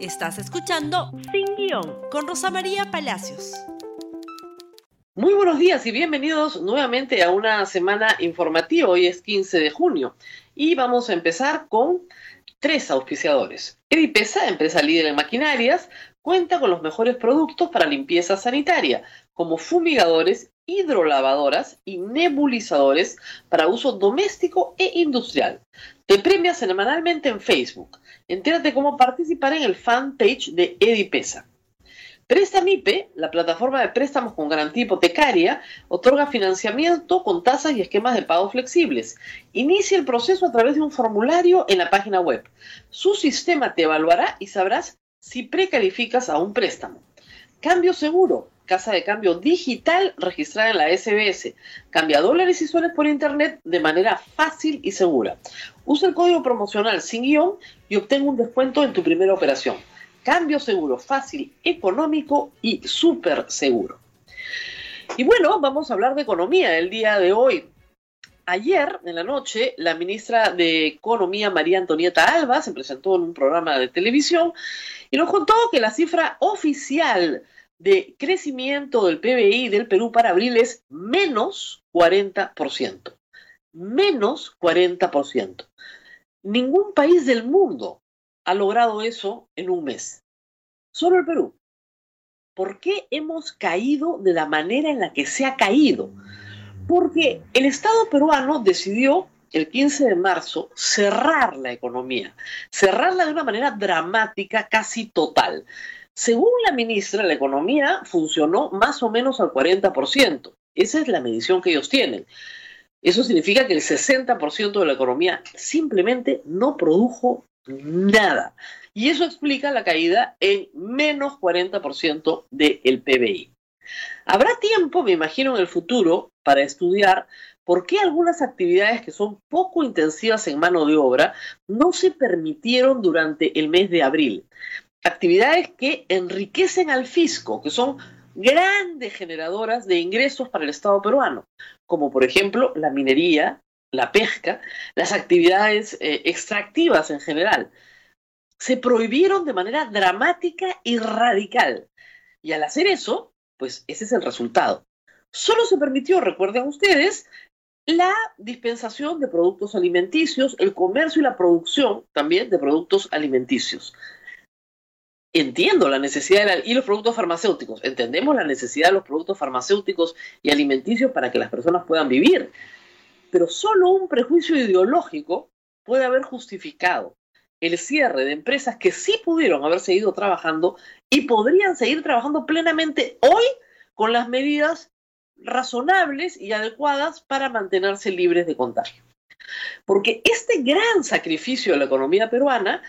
Estás escuchando Sin Guión con Rosa María Palacios. Muy buenos días y bienvenidos nuevamente a una semana informativa. Hoy es 15 de junio y vamos a empezar con tres auspiciadores. Edipesa, empresa líder en maquinarias, cuenta con los mejores productos para limpieza sanitaria, como fumigadores, hidrolavadoras y nebulizadores para uso doméstico e industrial. Te premia semanalmente en Facebook. Entérate cómo participar en el fanpage de Edipesa. Prestamipe, la plataforma de préstamos con garantía hipotecaria, otorga financiamiento con tasas y esquemas de pago flexibles. Inicia el proceso a través de un formulario en la página web. Su sistema te evaluará y sabrás si precalificas a un préstamo. Cambio seguro, casa de cambio digital registrada en la SBS. Cambia dólares y soles por internet de manera fácil y segura. Usa el código promocional sin guion y obtén un descuento en tu primera operación. Cambio seguro, fácil, económico y súper seguro. Y bueno, vamos a hablar de economía el día de hoy. Ayer en la noche, la ministra de Economía, María Antonieta Alba, se presentó en un programa de televisión y nos contó que la cifra oficial de crecimiento del PBI del Perú para abril es menos 40%. Menos 40%. Ningún país del mundo ha logrado eso en un mes. Solo el Perú. ¿Por qué hemos caído de la manera en la que se ha caído? Porque el Estado peruano decidió el 15 de marzo cerrar la economía, cerrarla de una manera dramática, casi total. Según la ministra, la economía funcionó más o menos al 40%. Esa es la medición que ellos tienen. Eso significa que el 60% de la economía simplemente no produjo nada. Y eso explica la caída en menos 40% del PBI. Habrá tiempo, me imagino, en el futuro para estudiar por qué algunas actividades que son poco intensivas en mano de obra no se permitieron durante el mes de abril actividades que enriquecen al fisco, que son grandes generadoras de ingresos para el Estado peruano, como por ejemplo la minería, la pesca, las actividades eh, extractivas en general. Se prohibieron de manera dramática y radical. Y al hacer eso, pues ese es el resultado. Solo se permitió, recuerden ustedes, la dispensación de productos alimenticios, el comercio y la producción también de productos alimenticios entiendo la necesidad de y los productos farmacéuticos, entendemos la necesidad de los productos farmacéuticos y alimenticios para que las personas puedan vivir, pero solo un prejuicio ideológico puede haber justificado el cierre de empresas que sí pudieron haber seguido trabajando y podrían seguir trabajando plenamente hoy con las medidas razonables y adecuadas para mantenerse libres de contagio. Porque este gran sacrificio de la economía peruana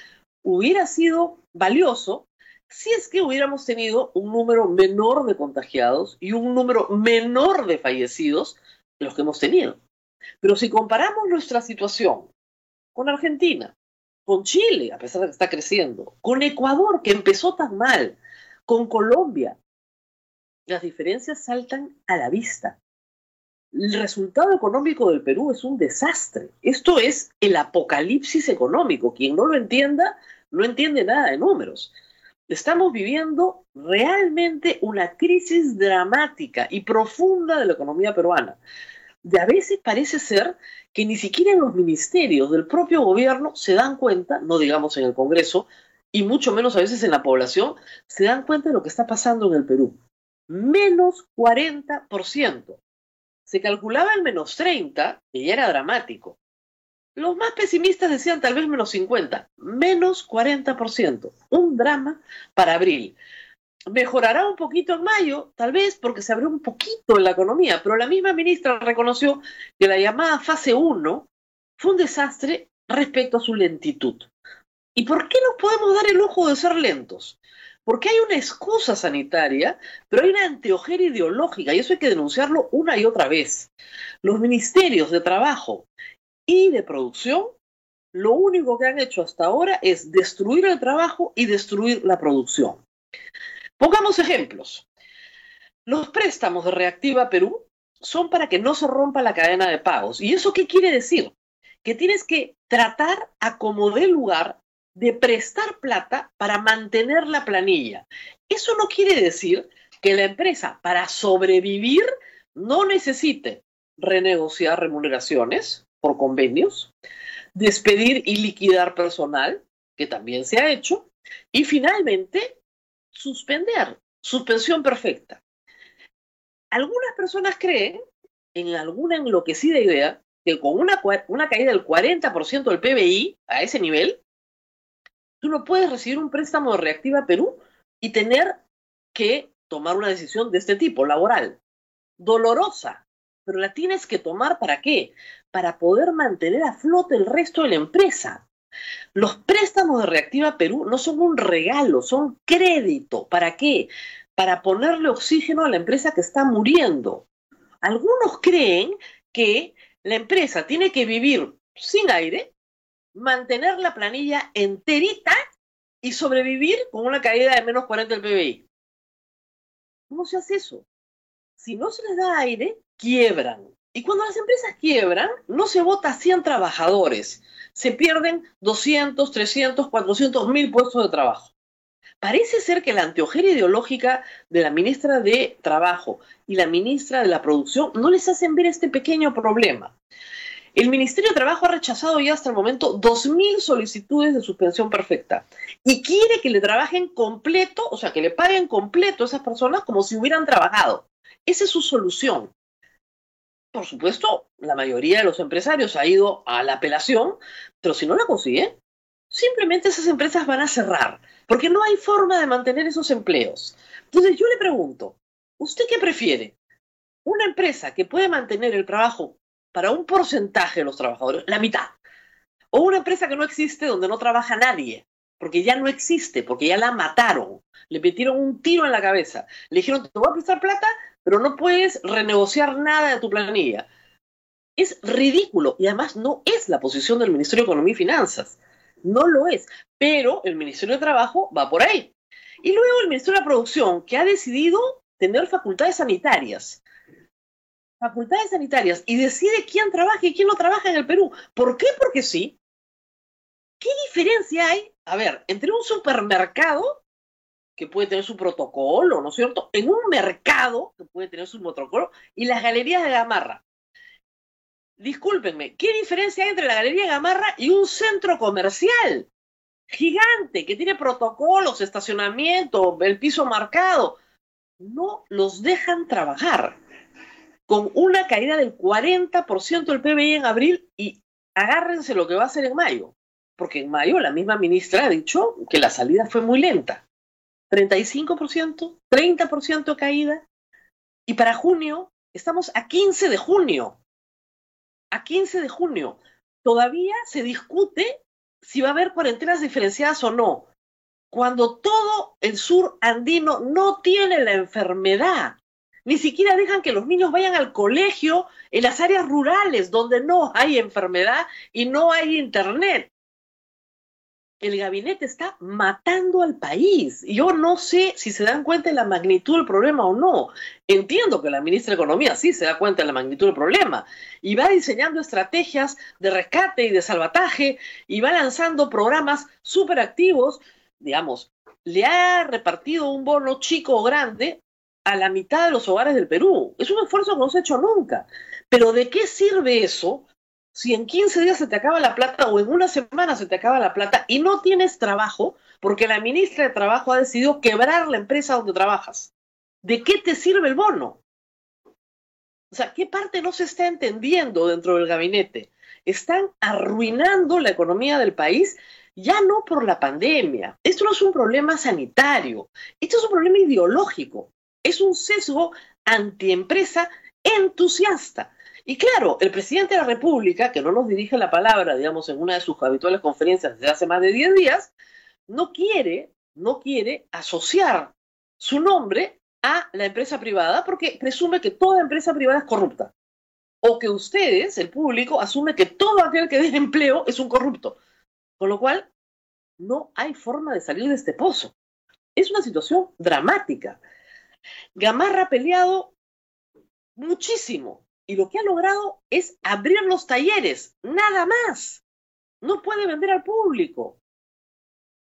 hubiera sido valioso si es que hubiéramos tenido un número menor de contagiados y un número menor de fallecidos de los que hemos tenido. Pero si comparamos nuestra situación con Argentina, con Chile, a pesar de que está creciendo, con Ecuador, que empezó tan mal, con Colombia, las diferencias saltan a la vista. El resultado económico del Perú es un desastre. Esto es el apocalipsis económico. Quien no lo entienda, no entiende nada de números. Estamos viviendo realmente una crisis dramática y profunda de la economía peruana. De a veces parece ser que ni siquiera en los ministerios del propio gobierno se dan cuenta, no digamos en el Congreso, y mucho menos a veces en la población, se dan cuenta de lo que está pasando en el Perú. Menos 40%. Se calculaba el menos 30, que ya era dramático. Los más pesimistas decían tal vez menos 50, menos 40%. Un drama para abril. Mejorará un poquito en mayo, tal vez porque se abrió un poquito en la economía, pero la misma ministra reconoció que la llamada fase 1 fue un desastre respecto a su lentitud. ¿Y por qué nos podemos dar el lujo de ser lentos? Porque hay una excusa sanitaria, pero hay una anteojera ideológica y eso hay que denunciarlo una y otra vez. Los ministerios de trabajo y de producción, lo único que han hecho hasta ahora es destruir el trabajo y destruir la producción. Pongamos ejemplos. Los préstamos de Reactiva Perú son para que no se rompa la cadena de pagos. ¿Y eso qué quiere decir? Que tienes que tratar a como dé lugar de prestar plata para mantener la planilla. Eso no quiere decir que la empresa para sobrevivir no necesite renegociar remuneraciones por convenios, despedir y liquidar personal, que también se ha hecho, y finalmente suspender, suspensión perfecta. Algunas personas creen, en alguna enloquecida idea, que con una, una caída del 40% del PBI a ese nivel, tú no puedes recibir un préstamo de Reactiva Perú y tener que tomar una decisión de este tipo, laboral. Dolorosa, pero la tienes que tomar para qué? Para poder mantener a flote el resto de la empresa. Los préstamos de Reactiva Perú no son un regalo, son crédito. ¿Para qué? Para ponerle oxígeno a la empresa que está muriendo. Algunos creen que la empresa tiene que vivir sin aire, mantener la planilla enterita y sobrevivir con una caída de menos 40 del PBI. ¿Cómo se hace eso? Si no se les da aire, quiebran. Y cuando las empresas quiebran, no se vota a 100 trabajadores, se pierden 200, 300, 400 mil puestos de trabajo. Parece ser que la anteojera ideológica de la ministra de Trabajo y la ministra de la Producción no les hacen ver este pequeño problema. El Ministerio de Trabajo ha rechazado ya hasta el momento 2.000 solicitudes de suspensión perfecta y quiere que le trabajen completo, o sea, que le paguen completo a esas personas como si hubieran trabajado. Esa es su solución. Por supuesto, la mayoría de los empresarios ha ido a la apelación, pero si no la consiguen, simplemente esas empresas van a cerrar, porque no hay forma de mantener esos empleos. Entonces yo le pregunto, ¿usted qué prefiere? ¿Una empresa que puede mantener el trabajo para un porcentaje de los trabajadores, la mitad. O una empresa que no existe donde no trabaja nadie, porque ya no existe, porque ya la mataron. Le metieron un tiro en la cabeza. Le dijeron, te voy a prestar plata, pero no puedes renegociar nada de tu planilla. Es ridículo y además no es la posición del Ministerio de Economía y Finanzas. No lo es. Pero el Ministerio de Trabajo va por ahí. Y luego el Ministerio de Producción, que ha decidido tener facultades sanitarias facultades sanitarias y decide quién trabaja y quién no trabaja en el Perú. ¿Por qué? Porque sí. ¿Qué diferencia hay, a ver, entre un supermercado que puede tener su protocolo, ¿no es cierto? En un mercado que puede tener su protocolo y las galerías de Gamarra. Discúlpenme, ¿qué diferencia hay entre la galería de Gamarra y un centro comercial gigante que tiene protocolos, estacionamiento, el piso marcado? No los dejan trabajar con una caída del 40% del PBI en abril y agárrense lo que va a hacer en mayo, porque en mayo la misma ministra ha dicho que la salida fue muy lenta. 35%, 30% caída. Y para junio, estamos a 15 de junio. A 15 de junio. Todavía se discute si va a haber cuarentenas diferenciadas o no. Cuando todo el sur andino no tiene la enfermedad ni siquiera dejan que los niños vayan al colegio en las áreas rurales donde no hay enfermedad y no hay internet. El gabinete está matando al país. Yo no sé si se dan cuenta de la magnitud del problema o no. Entiendo que la ministra de Economía sí se da cuenta de la magnitud del problema y va diseñando estrategias de rescate y de salvataje y va lanzando programas súper activos. Digamos, le ha repartido un bono chico o grande a la mitad de los hogares del Perú. Es un esfuerzo que no se ha hecho nunca. Pero ¿de qué sirve eso si en 15 días se te acaba la plata o en una semana se te acaba la plata y no tienes trabajo porque la ministra de Trabajo ha decidido quebrar la empresa donde trabajas? ¿De qué te sirve el bono? O sea, ¿qué parte no se está entendiendo dentro del gabinete? Están arruinando la economía del país ya no por la pandemia. Esto no es un problema sanitario, esto es un problema ideológico es un sesgo antiempresa entusiasta. Y claro, el presidente de la República, que no nos dirige la palabra, digamos, en una de sus habituales conferencias desde hace más de 10 días, no quiere, no quiere asociar su nombre a la empresa privada porque presume que toda empresa privada es corrupta. O que ustedes, el público, asume que todo aquel que dé empleo es un corrupto. Con lo cual, no hay forma de salir de este pozo. Es una situación dramática. Gamarra ha peleado muchísimo y lo que ha logrado es abrir los talleres, nada más. No puede vender al público.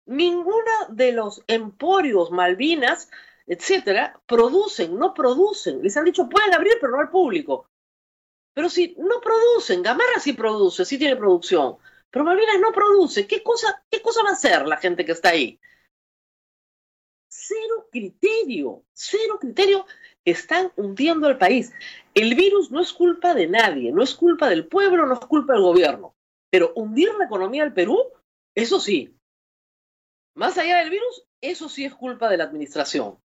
Ninguna de los emporios, Malvinas, etcétera, producen, no producen. Les han dicho, pueden abrir, pero no al público. Pero si no producen, Gamarra sí produce, sí tiene producción, pero Malvinas no produce, ¿qué cosa, qué cosa va a hacer la gente que está ahí? Cero criterio, cero criterio, están hundiendo al país. El virus no es culpa de nadie, no es culpa del pueblo, no es culpa del gobierno, pero hundir la economía del Perú, eso sí. Más allá del virus, eso sí es culpa de la administración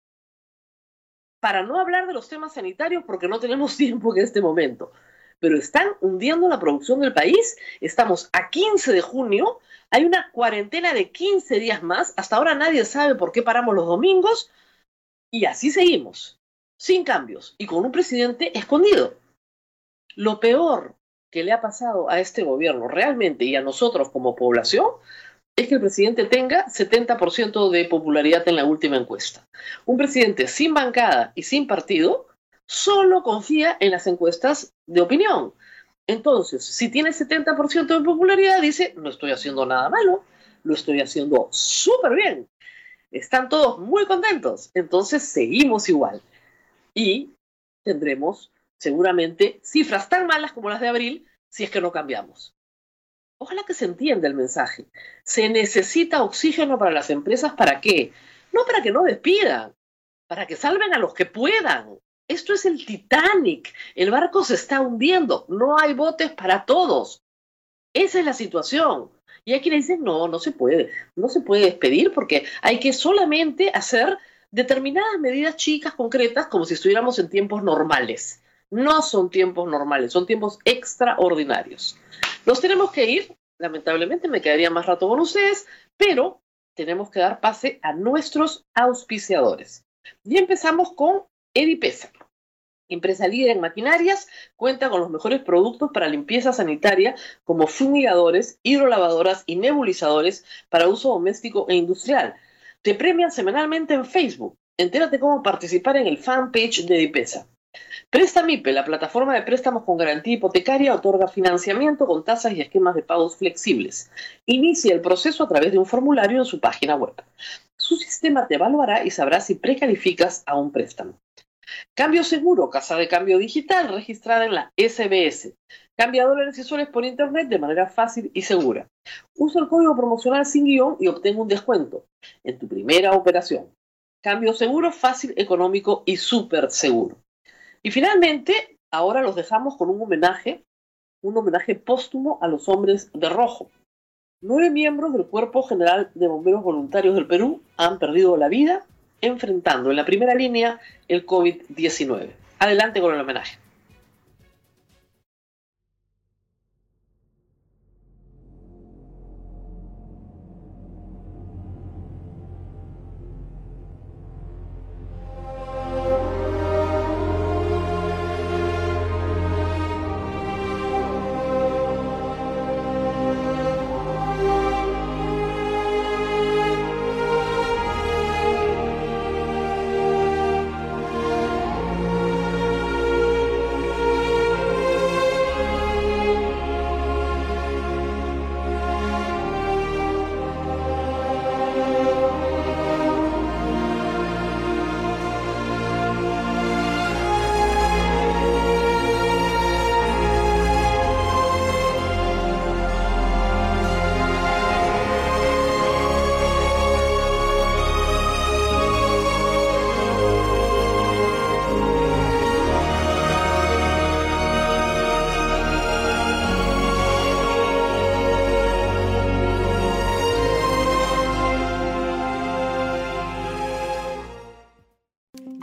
para no hablar de los temas sanitarios porque no tenemos tiempo en este momento. Pero están hundiendo la producción del país. Estamos a 15 de junio. Hay una cuarentena de 15 días más. Hasta ahora nadie sabe por qué paramos los domingos. Y así seguimos, sin cambios y con un presidente escondido. Lo peor que le ha pasado a este gobierno realmente y a nosotros como población es que el presidente tenga 70% de popularidad en la última encuesta. Un presidente sin bancada y sin partido solo confía en las encuestas de opinión. Entonces, si tiene 70% de popularidad, dice, no estoy haciendo nada malo, lo estoy haciendo súper bien. Están todos muy contentos. Entonces, seguimos igual. Y tendremos seguramente cifras tan malas como las de abril si es que no cambiamos. Ojalá que se entienda el mensaje. Se necesita oxígeno para las empresas, ¿para qué? No para que no despidan, para que salven a los que puedan. Esto es el Titanic. El barco se está hundiendo. No hay botes para todos. Esa es la situación. Y hay quienes dicen, no, no se puede. No se puede despedir porque hay que solamente hacer determinadas medidas chicas, concretas, como si estuviéramos en tiempos normales. No son tiempos normales, son tiempos extraordinarios. Nos tenemos que ir, lamentablemente me quedaría más rato con ustedes, pero tenemos que dar pase a nuestros auspiciadores. Y empezamos con Edipesa. Empresa líder en maquinarias, cuenta con los mejores productos para limpieza sanitaria como fumigadores, hidrolavadoras y nebulizadores para uso doméstico e industrial. Te premian semanalmente en Facebook. Entérate cómo participar en el fanpage de Edipesa. Prestamipe, la plataforma de préstamos con garantía hipotecaria, otorga financiamiento con tasas y esquemas de pagos flexibles. Inicia el proceso a través de un formulario en su página web. Su sistema te evaluará y sabrá si precalificas a un préstamo. Cambio seguro, casa de cambio digital registrada en la SBS. Cambia dólares y soles por internet de manera fácil y segura. Usa el código promocional sin guion y obtenga un descuento en tu primera operación. Cambio seguro, fácil, económico y súper seguro. Y finalmente, ahora los dejamos con un homenaje, un homenaje póstumo a los hombres de rojo. Nueve miembros del Cuerpo General de Bomberos Voluntarios del Perú han perdido la vida enfrentando en la primera línea el COVID-19. Adelante con el homenaje.